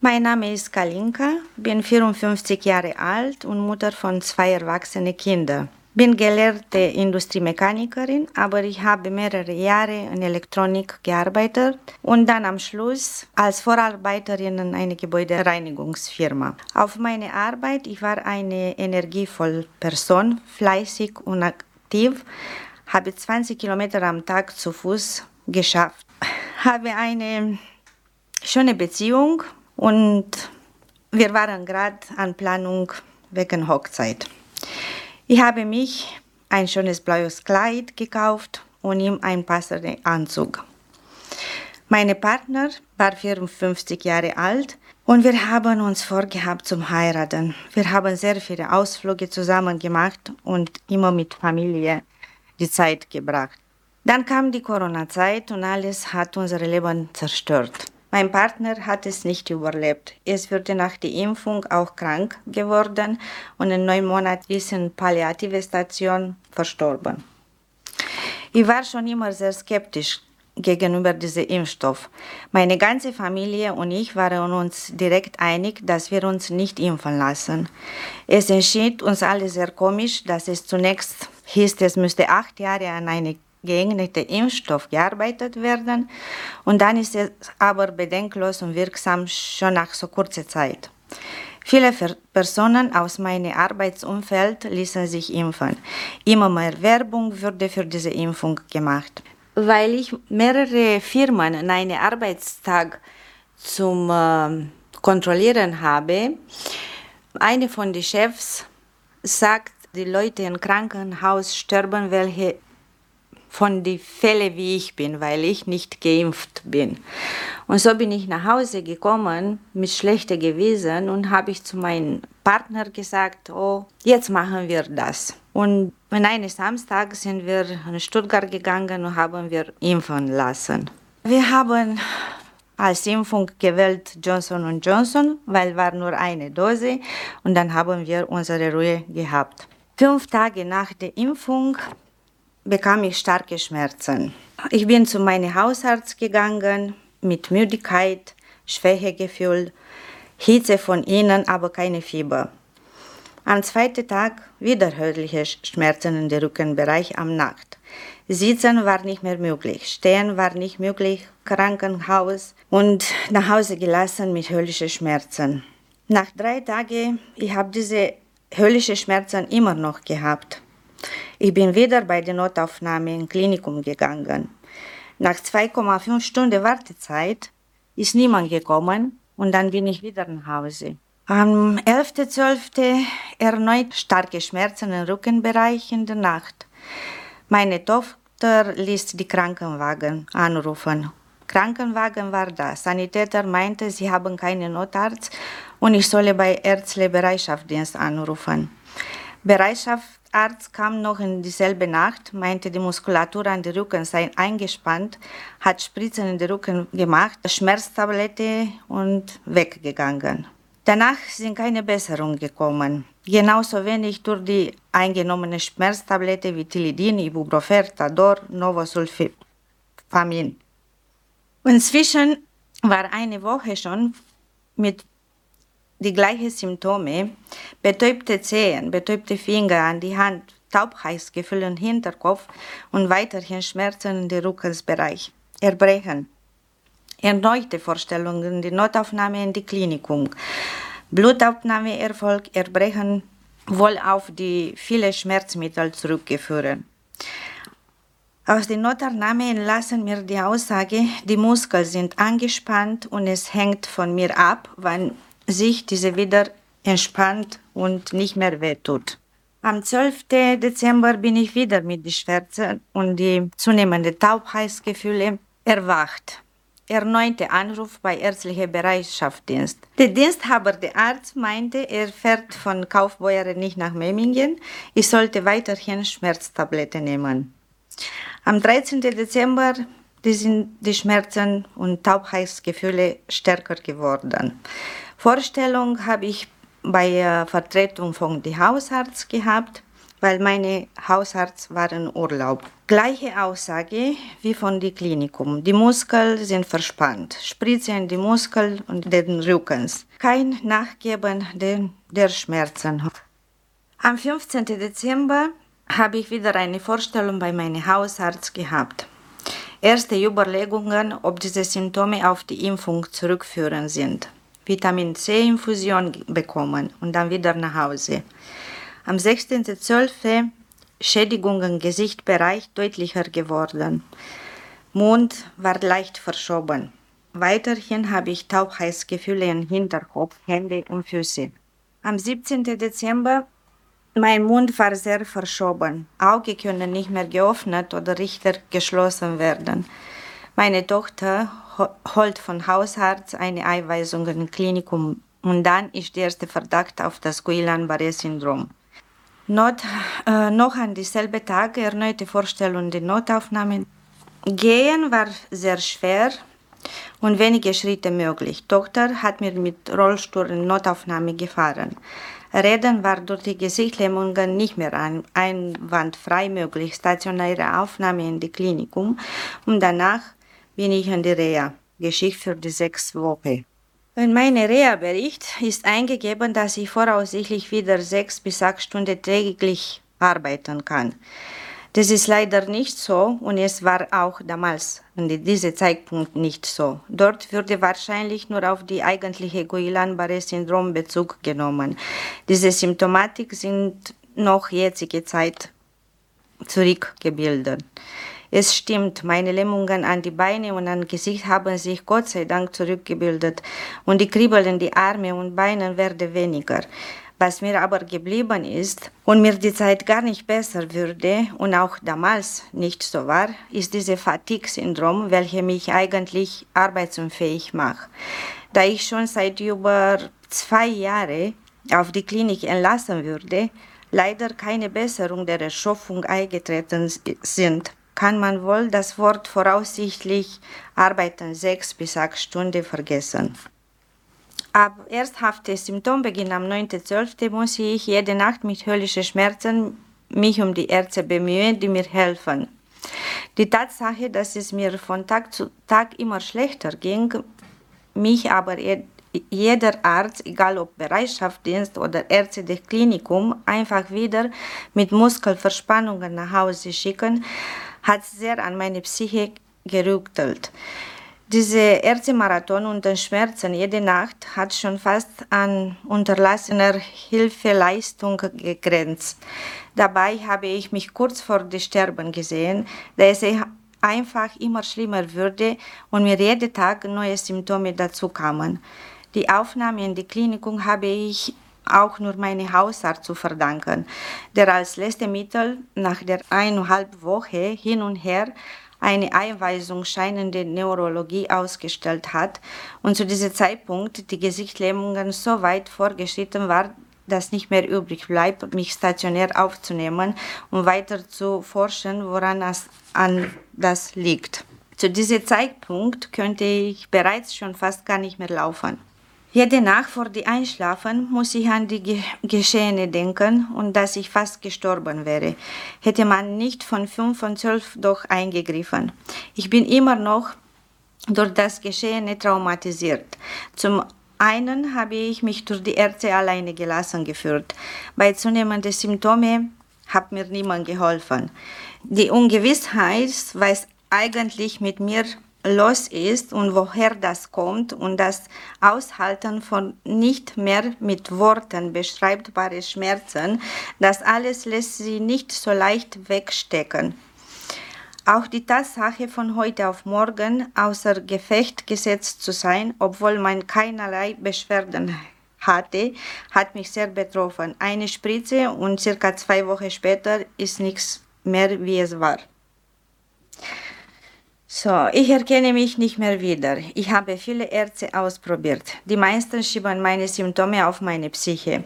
Mein Name ist Kalinka, bin 54 Jahre alt und Mutter von zwei erwachsenen Kindern. Bin gelehrte Industriemechanikerin, aber ich habe mehrere Jahre in Elektronik gearbeitet und dann am Schluss als Vorarbeiterin in einer Gebäudereinigungsfirma. Auf meine Arbeit, ich war eine energievolle Person, fleißig und aktiv, habe 20 Kilometer am Tag zu Fuß geschafft. Habe eine schöne Beziehung und wir waren gerade an Planung wegen Hochzeit. Ich habe mich ein schönes blaues Kleid gekauft und ihm einen passenden Anzug. Mein Partner war 54 Jahre alt und wir haben uns vorgehabt zum Heiraten. Wir haben sehr viele Ausflüge zusammen gemacht und immer mit Familie die Zeit gebracht. Dann kam die Corona-Zeit und alles hat unser Leben zerstört. Mein Partner hat es nicht überlebt. Es wurde nach der Impfung auch krank geworden und in neun Monaten ist in palliative Station verstorben. Ich war schon immer sehr skeptisch gegenüber diesem Impfstoff. Meine ganze Familie und ich waren uns direkt einig, dass wir uns nicht impfen lassen. Es entschied uns alle sehr komisch, dass es zunächst hieß, es müsste acht Jahre an eine geeignete Impfstoff gearbeitet werden und dann ist es aber bedenklos und wirksam schon nach so kurzer Zeit. Viele Personen aus meinem Arbeitsumfeld ließen sich impfen. Immer mehr Werbung wurde für diese Impfung gemacht. Weil ich mehrere Firmen in einem Arbeitstag zum äh, Kontrollieren habe, eine von den Chefs sagt, die Leute im Krankenhaus sterben, welche von den Fällen, wie ich bin, weil ich nicht geimpft bin. Und so bin ich nach Hause gekommen mit schlechter Gewissen und habe ich zu meinem Partner gesagt, oh, jetzt machen wir das. Und an einem Samstag sind wir in Stuttgart gegangen und haben wir impfen lassen. Wir haben als Impfung gewählt Johnson Johnson, weil war nur eine Dose und dann haben wir unsere Ruhe gehabt. Fünf Tage nach der Impfung bekam ich starke Schmerzen. Ich bin zu meinem Hausarzt gegangen mit Müdigkeit, Schwächegefühl, Hitze von innen, aber keine Fieber. Am zweiten Tag wiederhördliche Schmerzen im Rückenbereich am Nacht. Sitzen war nicht mehr möglich, stehen war nicht möglich, Krankenhaus und nach Hause gelassen mit höllischen Schmerzen. Nach drei Tagen, ich habe diese höllischen Schmerzen immer noch gehabt. Ich bin wieder bei der Notaufnahme im Klinikum gegangen. Nach 2,5 Stunden Wartezeit ist niemand gekommen und dann bin ich wieder nach Hause. Am 11.12. erneut starke Schmerzen im Rückenbereich in der Nacht. Meine Tochter ließ die Krankenwagen anrufen. Krankenwagen war da. Sanitäter meinte, sie haben keinen Notarzt und ich solle bei Ärztliche Bereitschaftsdienst anrufen. Bereitschaftsarzt kam noch in dieselbe Nacht, meinte, die Muskulatur an den Rücken sei eingespannt, hat Spritzen in den Rücken gemacht, Schmerztablette und weggegangen. Danach sind keine Besserungen gekommen. Genauso wenig durch die eingenommene Schmerztablette wie Tilidin, Ibuprofen, Tador, Novosulfamin. Inzwischen war eine Woche schon mit die gleichen Symptome, betäubte Zehen, betäubte Finger an die Hand, Taubheitsgefühl im Hinterkopf und weiterhin Schmerzen in den Rückensbereich, Erbrechen, erneute Vorstellungen, die Notaufnahme in die Klinikum, Blutaufnahmeerfolg, Erbrechen wohl auf die vielen Schmerzmittel zurückgeführt. Aus der Notaufnahme entlassen mir die Aussage, die Muskeln sind angespannt und es hängt von mir ab, wann sich diese wieder entspannt und nicht mehr wehtut. Am 12. Dezember bin ich wieder mit den Schwärzen und die zunehmende Taubheitsgefühle erwacht. Erneute Anruf bei ärztlicher Bereitschaftsdienst. Der Diensthaber, der Arzt, meinte, er fährt von Kaufbeuren nicht nach Memmingen. Ich sollte weiterhin Schmerztabletten nehmen. Am 13. Dezember sind die Schmerzen und Taubheitsgefühle stärker geworden. Vorstellung habe ich bei der Vertretung von dem Hausarzt gehabt, weil meine Hausarzt war in Urlaub. Gleiche Aussage wie von dem Klinikum. Die Muskeln sind verspannt. Spritze in die Muskeln und den Rückens. Kein Nachgeben der Schmerzen. Am 15. Dezember habe ich wieder eine Vorstellung bei meinem Hausarzt gehabt. Erste Überlegungen, ob diese Symptome auf die Impfung zurückführen sind. Vitamin C-Infusion bekommen und dann wieder nach Hause. Am 16.12. Schädigungen im Gesichtbereich deutlicher geworden. Mund war leicht verschoben. Weiterhin habe ich Taubheitsgefühle im Hinterkopf, Hände und Füße. Am 17. Dezember mein Mund war sehr verschoben. Augen können nicht mehr geöffnet oder richtig geschlossen werden. Meine Tochter holt von Hausarzt eine Einweisung im Klinikum und dann ist der erste Verdacht auf das Guillain-Barré-Syndrom. Not, äh, noch an dieselbe Tag erneute Vorstellung der Notaufnahme. Gehen war sehr schwer und wenige Schritte möglich. Tochter hat mir mit Rollstuhl in Notaufnahme gefahren. Reden war durch die Gesichtslähmungen nicht mehr einwandfrei möglich. Stationäre Aufnahme in die Klinikum und danach bin ich in die Reha. Geschichte für die sechs Wochen. In meinem Reha-Bericht ist eingegeben, dass ich voraussichtlich wieder sechs bis acht Stunden täglich arbeiten kann. Das ist leider nicht so und es war auch damals an diesem Zeitpunkt nicht so. Dort würde wahrscheinlich nur auf die eigentliche Guillain-Barré-Syndrom Bezug genommen. Diese Symptomatik sind noch jetzige Zeit zurückgebildet. Es stimmt, meine Lähmungen an die Beine und am Gesicht haben sich Gott sei Dank zurückgebildet und die Kribbel in die Arme und Beine werden weniger. Was mir aber geblieben ist und mir die Zeit gar nicht besser würde und auch damals nicht so war, ist dieses Fatigue-Syndrom, welches mich eigentlich arbeitsunfähig macht. Da ich schon seit über zwei Jahren auf die Klinik entlassen würde, leider keine Besserung der Erschöpfung eingetreten sind, kann man wohl das Wort voraussichtlich arbeiten sechs bis acht Stunden vergessen. Ab ersthafte Symptombeginn am 9.12. muss ich jede Nacht mit höllischen Schmerzen mich um die Ärzte bemühen, die mir helfen. Die Tatsache, dass es mir von Tag zu Tag immer schlechter ging, mich aber jeder Arzt, egal ob Bereitschaftsdienst oder Ärzte des Klinikum, einfach wieder mit Muskelverspannungen nach Hause schicken, hat sehr an meine Psyche gerüttelt. Diese Ärztemarathon und den Schmerzen jede Nacht hat schon fast an unterlassener Hilfeleistung gegrenzt. Dabei habe ich mich kurz vor dem Sterben gesehen, da es einfach immer schlimmer würde und mir jeden Tag neue Symptome dazu kamen. Die Aufnahme in die Klinikum habe ich auch nur meinem Hausarzt zu verdanken, der als letzte Mittel nach der eineinhalb Woche hin und her eine Einweisung scheinende Neurologie ausgestellt hat und zu diesem Zeitpunkt die Gesichtslähmungen so weit vorgeschritten war, dass nicht mehr übrig bleibt, mich stationär aufzunehmen und weiter zu forschen, woran es an das liegt. Zu diesem Zeitpunkt könnte ich bereits schon fast gar nicht mehr laufen. Jede Nacht vor dem Einschlafen muss ich an die Ge Geschehene denken und dass ich fast gestorben wäre. Hätte man nicht von fünf von zwölf doch eingegriffen. Ich bin immer noch durch das Geschehene traumatisiert. Zum einen habe ich mich durch die Ärzte alleine gelassen geführt. Bei zunehmenden Symptomen hat mir niemand geholfen. Die Ungewissheit, was eigentlich mit mir los ist und woher das kommt und das Aushalten von nicht mehr mit Worten beschreibbare Schmerzen, das alles lässt sie nicht so leicht wegstecken. Auch die Tatsache, von heute auf morgen außer Gefecht gesetzt zu sein, obwohl man keinerlei Beschwerden hatte, hat mich sehr betroffen. Eine Spritze und circa zwei Wochen später ist nichts mehr, wie es war. So, ich erkenne mich nicht mehr wieder. Ich habe viele Ärzte ausprobiert. Die meisten schieben meine Symptome auf meine Psyche.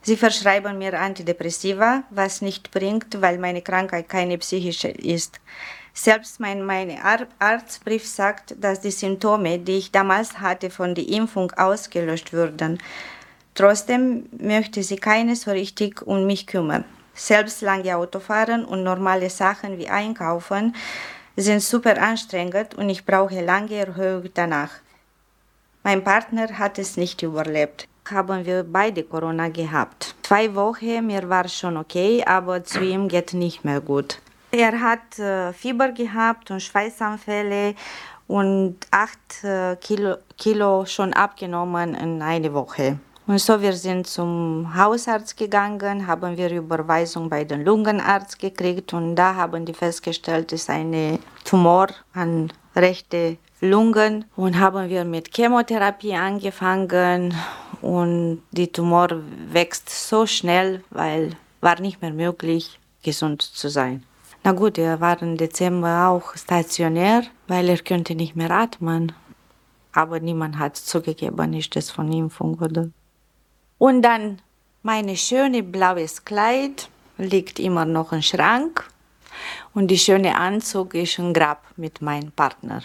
Sie verschreiben mir Antidepressiva, was nicht bringt, weil meine Krankheit keine psychische ist. Selbst mein meine Ar Arztbrief sagt, dass die Symptome, die ich damals hatte, von der Impfung ausgelöscht würden. Trotzdem möchte sie keine so richtig um mich kümmern. Selbst lange Autofahren und normale Sachen wie Einkaufen sind super anstrengend und ich brauche lange Erhöhung danach. Mein Partner hat es nicht überlebt. Haben wir beide Corona gehabt. Zwei Wochen, mir war schon okay, aber zu ihm geht nicht mehr gut. Er hat äh, Fieber gehabt und Schweißanfälle und acht äh, Kilo, Kilo schon abgenommen in einer Woche. Und so, wir sind zum Hausarzt gegangen, haben wir Überweisung bei dem Lungenarzt gekriegt und da haben die festgestellt, es ist ein Tumor an rechte Lungen und haben wir mit Chemotherapie angefangen und die Tumor wächst so schnell, weil war nicht mehr möglich, gesund zu sein. Na gut, er war im Dezember auch stationär, weil er könnte nicht mehr atmen. Aber niemand hat zugegeben, ist das von Impfung oder und dann mein schönes blaues Kleid liegt immer noch im Schrank und die schöne Anzug ist ein Grab mit meinem Partner.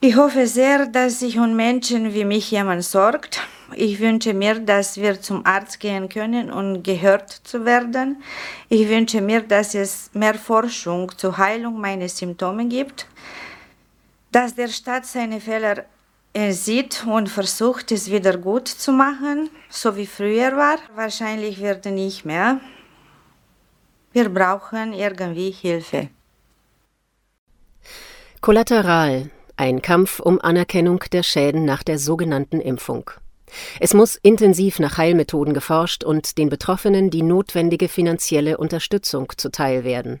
Ich hoffe sehr, dass sich um Menschen wie mich jemand sorgt. Ich wünsche mir, dass wir zum Arzt gehen können und gehört zu werden. Ich wünsche mir, dass es mehr Forschung zur Heilung meiner Symptome gibt, dass der Staat seine Fehler er sieht und versucht es wieder gut zu machen, so wie früher war. Wahrscheinlich wird er nicht mehr. Wir brauchen irgendwie Hilfe. Kollateral, ein Kampf um Anerkennung der Schäden nach der sogenannten Impfung. Es muss intensiv nach Heilmethoden geforscht und den Betroffenen die notwendige finanzielle Unterstützung zuteil werden.